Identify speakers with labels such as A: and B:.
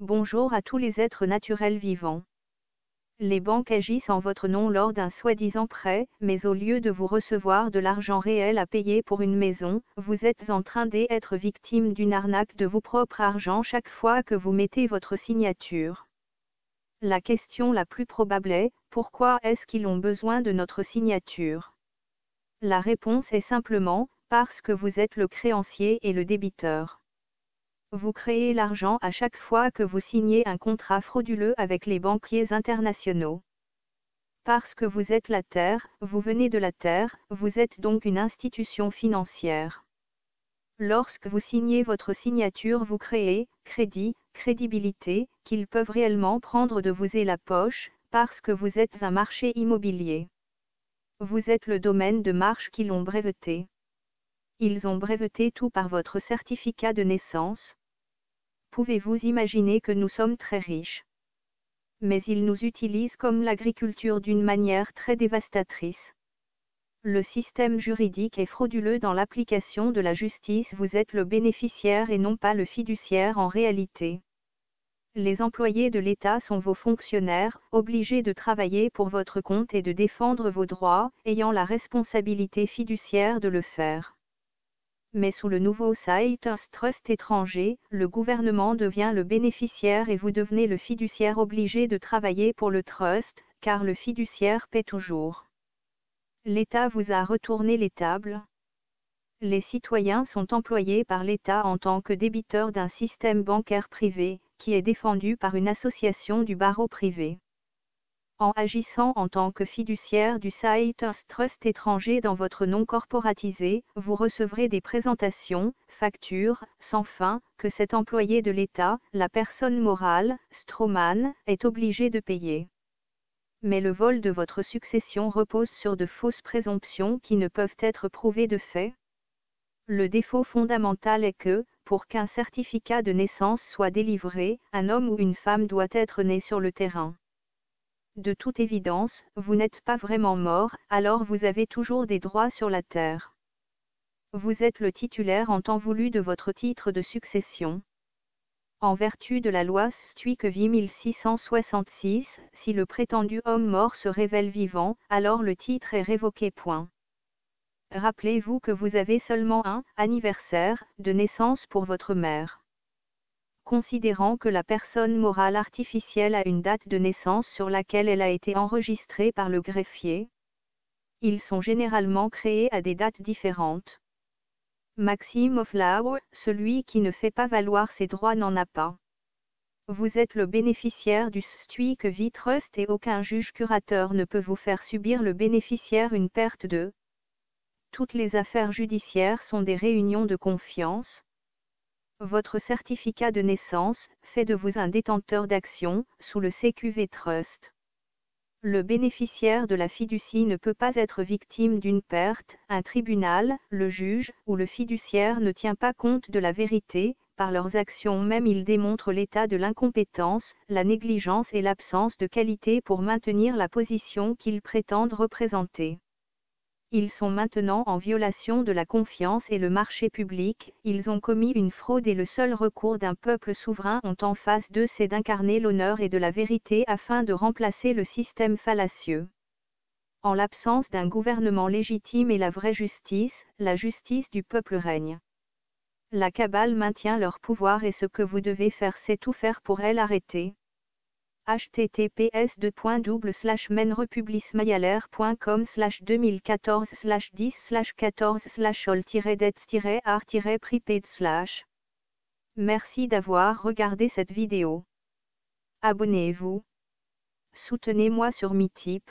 A: Bonjour à tous les êtres naturels vivants. Les banques agissent en votre nom lors d'un soi-disant prêt, mais au lieu de vous recevoir de l'argent réel à payer pour une maison, vous êtes en train d'être victime d'une arnaque de vos propres argent chaque fois que vous mettez votre signature. La question la plus probable est, pourquoi est-ce qu'ils ont besoin de notre signature? La réponse est simplement, parce que vous êtes le créancier et le débiteur. Vous créez l'argent à chaque fois que vous signez un contrat frauduleux avec les banquiers internationaux. Parce que vous êtes la Terre, vous venez de la Terre, vous êtes donc une institution financière. Lorsque vous signez votre signature, vous créez, crédit, crédibilité, qu'ils peuvent réellement prendre de vous et la poche, parce que vous êtes un marché immobilier. Vous êtes le domaine de marche qu'ils ont breveté. Ils ont breveté tout par votre certificat de naissance, pouvez-vous imaginer que nous sommes très riches? Mais ils nous utilisent comme l'agriculture d'une manière très dévastatrice. Le système juridique est frauduleux dans l'application de la justice, vous êtes le bénéficiaire et non pas le fiduciaire en réalité. Les employés de l'État sont vos fonctionnaires, obligés de travailler pour votre compte et de défendre vos droits, ayant la responsabilité fiduciaire de le faire mais sous le nouveau site Trust étranger, le gouvernement devient le bénéficiaire et vous devenez le fiduciaire obligé de travailler pour le trust, car le fiduciaire paie toujours. L'État vous a retourné les tables. Les citoyens sont employés par l'État en tant que débiteurs d'un système bancaire privé, qui est défendu par une association du barreau privé. En agissant en tant que fiduciaire du site Trust étranger dans votre nom corporatisé, vous recevrez des présentations, factures, sans fin, que cet employé de l'État, la personne morale, Stroman, est obligé de payer. Mais le vol de votre succession repose sur de fausses présomptions qui ne peuvent être prouvées de fait. Le défaut fondamental est que, pour qu'un certificat de naissance soit délivré, un homme ou une femme doit être né sur le terrain de toute évidence, vous n'êtes pas vraiment mort, alors vous avez toujours des droits sur la terre. Vous êtes le titulaire en temps voulu de votre titre de succession. En vertu de la loi Stuikevie 1666, si le prétendu homme mort se révèle vivant, alors le titre est révoqué. Rappelez-vous que vous avez seulement un anniversaire de naissance pour votre mère considérant que la personne morale artificielle a une date de naissance sur laquelle elle a été enregistrée par le greffier. Ils sont généralement créés à des dates différentes. Maxime of Law, celui qui ne fait pas valoir ses droits n'en a pas. Vous êtes le bénéficiaire du Stuik Trust et aucun juge curateur ne peut vous faire subir le bénéficiaire une perte de. Toutes les affaires judiciaires sont des réunions de confiance, votre certificat de naissance fait de vous un détenteur d'actions sous le CQV Trust. Le bénéficiaire de la fiducie ne peut pas être victime d'une perte, un tribunal, le juge ou le fiduciaire ne tient pas compte de la vérité, par leurs actions même ils démontrent l'état de l'incompétence, la négligence et l'absence de qualité pour maintenir la position qu'ils prétendent représenter. Ils sont maintenant en violation de la confiance et le marché public, ils ont commis une fraude et le seul recours d'un peuple souverain ont en face d'eux c'est d'incarner l'honneur et de la vérité afin de remplacer le système fallacieux. En l'absence d'un gouvernement légitime et la vraie justice, la justice du peuple règne. La cabale maintient leur pouvoir et ce que vous devez faire c'est tout faire pour elle arrêter https menrepublismayalaircom 2014 10 14 all art prepaid Merci d'avoir regardé cette vidéo. Abonnez-vous. Soutenez-moi sur Meetup.